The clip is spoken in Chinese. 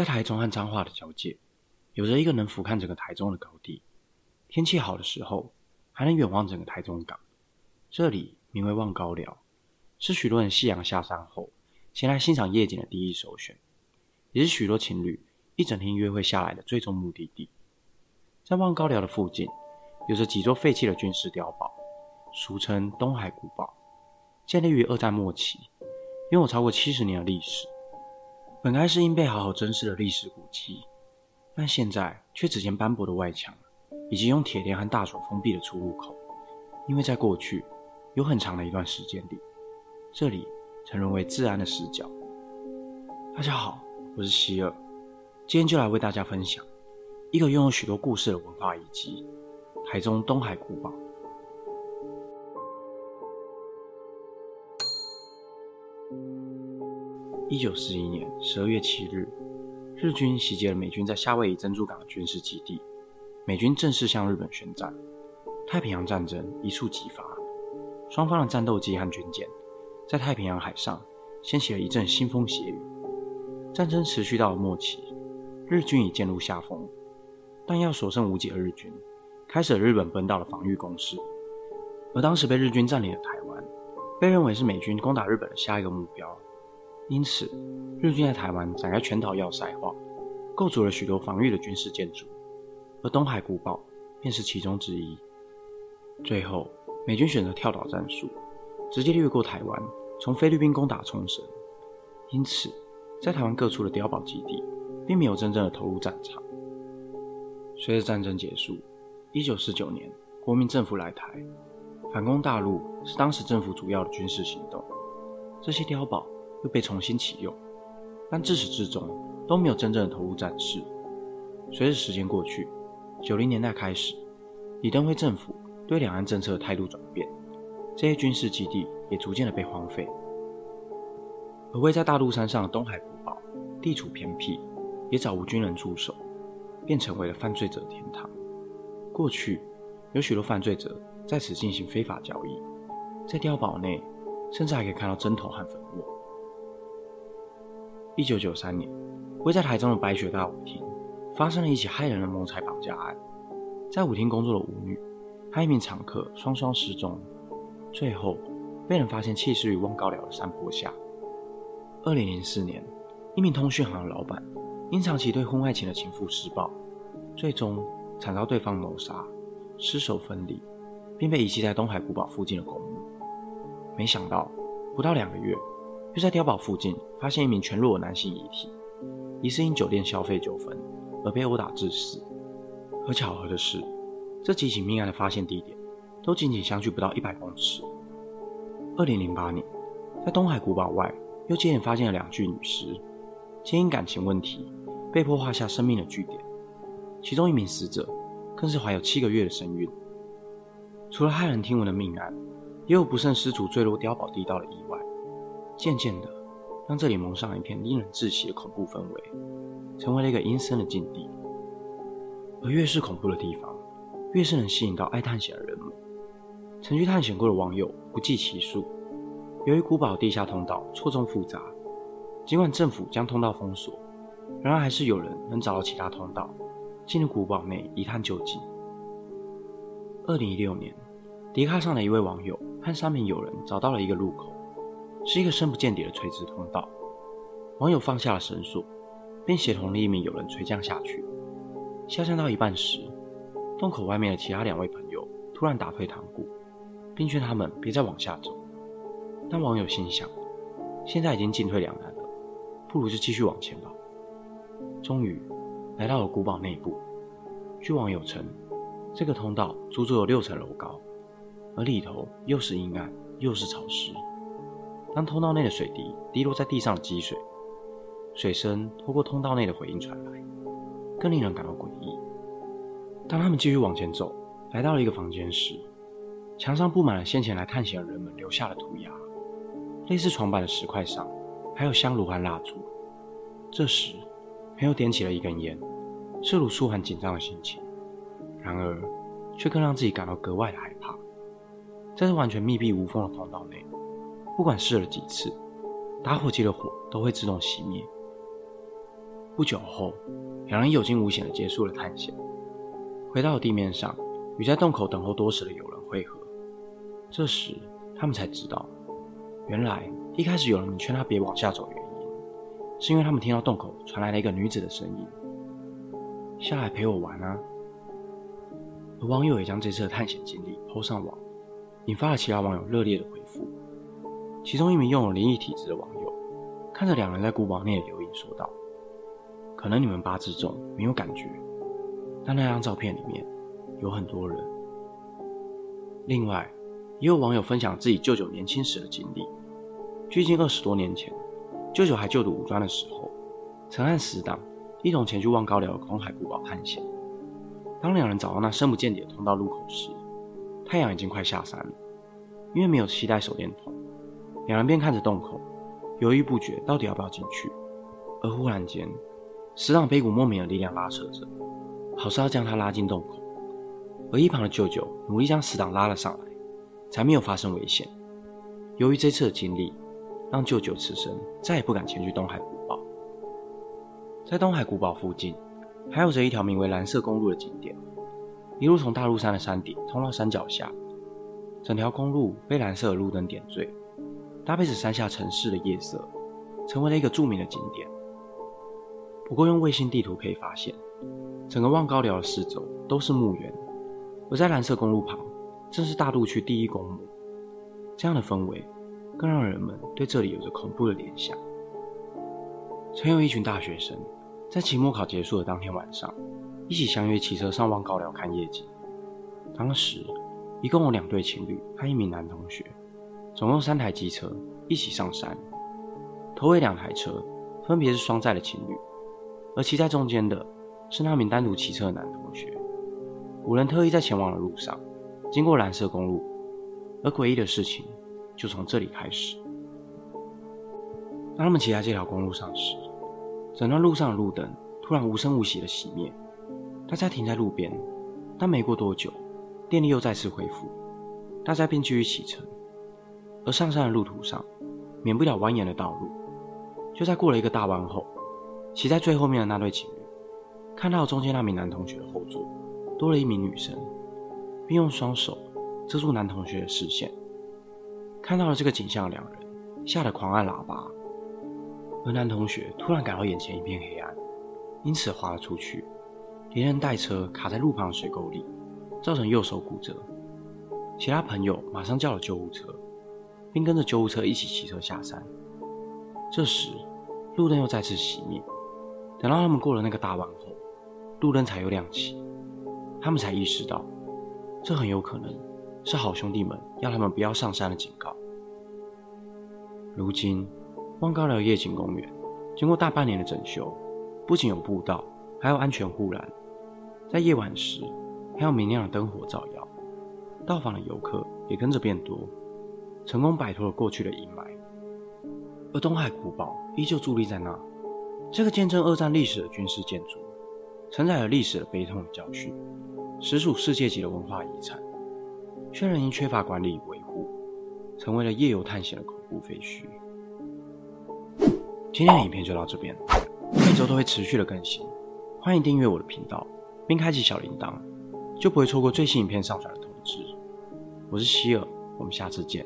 在台中和彰化的交界，有着一个能俯瞰整个台中的高地。天气好的时候，还能远望整个台中港。这里名为望高寮，是许多人夕阳下山后前来欣赏夜景的第一首选，也是许多情侣一整天约会下来的最终目的地。在望高寮的附近，有着几座废弃的军事碉堡，俗称东海古堡，建立于二战末期，拥有超过七十年的历史。本该是应被好好珍视的历史古迹，但现在却只见斑驳的外墙，以及用铁链和大锁封闭的出入口。因为在过去有很长的一段时间里，这里曾沦为治安的死角。大家好，我是希尔，今天就来为大家分享一个拥有许多故事的文化遗迹——台中东海古堡。一九四一年十二月七日，日军袭击了美军在夏威夷珍珠港的军事基地，美军正式向日本宣战。太平洋战争一触即发，双方的战斗机和军舰在太平洋海上掀起了一阵腥风血雨。战争持续到了末期，日军已渐入下风，弹药所剩无几的日军开始了日本本岛的防御攻势。而当时被日军占领的台湾，被认为是美军攻打日本的下一个目标。因此，日军在台湾展开全岛要塞化，构筑了许多防御的军事建筑，而东海古堡便是其中之一。最后，美军选择跳岛战术，直接掠过台湾，从菲律宾攻打冲绳。因此，在台湾各处的碉堡基地，并没有真正的投入战场。随着战争结束，一九四九年，国民政府来台，反攻大陆是当时政府主要的军事行动。这些碉堡。又被重新启用，但自始至终都没有真正的投入战事。随着时间过去，九零年代开始，李登辉政府对两岸政策的态度转变，这些军事基地也逐渐的被荒废。而位在大陆山上的东海古堡，地处偏僻，也找无军人驻守，便成为了犯罪者的天堂。过去有许多犯罪者在此进行非法交易，在碉堡内甚至还可以看到针头和粉末。一九九三年，位在台中的白雪大舞厅发生了一起骇人的谋财绑架案。在舞厅工作的舞女和一名常客双双失踪，最后被人发现弃尸于望高寮的山坡下。二零零四年，一名通讯行的老板因长期对婚外情的情妇施暴，最终惨遭对方谋杀，尸首分离，并被遗弃在东海古堡附近的公墓。没想到，不到两个月。又在碉堡附近发现一名全裸男性遗体，疑似因酒店消费纠纷而被殴打致死。可巧合的是，这几起命案的发现地点都仅仅相距不到一百公尺。二零零八年，在东海古堡外又接连发现了两具女尸，皆因感情问题被迫画下生命的句点。其中一名死者更是怀有七个月的身孕。除了骇人听闻的命案，也有不慎失足坠落碉堡地道的意外。渐渐的，让这里蒙上一片令人窒息的恐怖氛围，成为了一个阴森的境地。而越是恐怖的地方，越是能吸引到爱探险的人们。曾去探险过的网友不计其数。由于古堡地下通道错综复杂，尽管政府将通道封锁，然而还是有人能找到其他通道，进入古堡内一探究竟。二零一六年，迪卡上的一位网友和三名友人找到了一个入口。是一个深不见底的垂直通道。网友放下了绳索，并协同另一名友人垂降下去。下降到一半时，洞口外面的其他两位朋友突然打退堂鼓，并劝他们别再往下走。但网友心想，现在已经进退两难了，不如就继续往前吧。终于来到了古堡内部。据网友称，这个通道足足有六层楼高，而里头又是阴暗又是潮湿。当通道内的水滴滴落在地上的积水，水声透过通道内的回音传来，更令人感到诡异。当他们继续往前走，来到了一个房间时，墙上布满了先前来探险的人们留下的涂鸦，类似床板的石块上还有香炉和蜡烛。这时，朋友点起了一根烟，试图舒缓紧张的心情，然而却更让自己感到格外的害怕。在这完全密闭无缝的通道内。不管试了几次，打火机的火都会自动熄灭。不久后，两人有惊无险地结束了探险，回到了地面上，与在洞口等候多时的友人会合。这时，他们才知道，原来一开始有人劝他别往下走的原因，是因为他们听到洞口传来了一个女子的声音：“下来陪我玩啊！”而网友也将这次的探险经历抛上网，引发了其他网友热烈的回复。其中一名拥有灵异体质的网友，看着两人在古堡内的留影，说道。可能你们八字重，没有感觉，但那张照片里面有很多人。另外，也有网友分享自己舅舅年轻时的经历。距今二十多年前，舅舅还就读五专的时候，曾和死党一同前去望高寮的东海古堡探险。当两人找到那深不见底的通道入口时，太阳已经快下山了。因为没有携带手电筒，两人便看着洞口，犹豫不决，到底要不要进去。而忽然间，死党被一股莫名的力量拉扯着，好似要将他拉进洞口，而一旁的舅舅努力将死党拉了上来，才没有发生危险。由于这次的经历，让舅舅此生再也不敢前去东海古堡。在东海古堡附近，还有着一条名为蓝色公路的景点，一路从大鹿山的山顶通到山脚下，整条公路被蓝色的路灯点缀，搭配着山下城市的夜色，成为了一个著名的景点。不过，用卫星地图可以发现，整个望高寮的四周都是墓园，而在蓝色公路旁，正是大渡区第一公墓。这样的氛围，更让人们对这里有着恐怖的联想。曾有一群大学生，在期末考结束的当天晚上，一起相约骑车上望高寮看夜景。当时，一共有两对情侣和一名男同学，总共三台机车一起上山。头尾两台车分别是双载的情侣。而骑在中间的是那名单独骑车的男同学。五人特意在前往的路上经过蓝色公路，而诡异的事情就从这里开始。当他们骑在这条公路上时，整段路上的路灯突然无声无息的熄灭，大家停在路边。但没过多久，电力又再次恢复，大家便继续启程。而上山的路途上，免不了蜿蜒的道路。就在过了一个大弯后。骑在最后面的那对情侣，看到中间那名男同学的后座多了一名女生，并用双手遮住男同学的视线。看到了这个景象的，两人吓得狂按喇叭，而男同学突然感到眼前一片黑暗，因此滑了出去，连人带车卡在路旁的水沟里，造成右手骨折。其他朋友马上叫了救护车，并跟着救护车一起骑车下山。这时，路灯又再次熄灭。等到他们过了那个大弯后，路灯才又亮起，他们才意识到，这很有可能是好兄弟们要他们不要上山的警告。如今，望高寮夜景公园经过大半年的整修，不仅有步道，还有安全护栏，在夜晚时还有明亮的灯火照耀，到访的游客也跟着变多，成功摆脱了过去的阴霾。而东海古堡依旧伫立在那。这个见证二战历史的军事建筑，承载了历史的悲痛与教训，实属世界级的文化遗产，却仍因缺乏管理与维护，成为了夜游探险的恐怖废墟。今天的影片就到这边，每周都会持续的更新，欢迎订阅我的频道，并开启小铃铛，就不会错过最新影片上传的通知。我是希尔，我们下次见。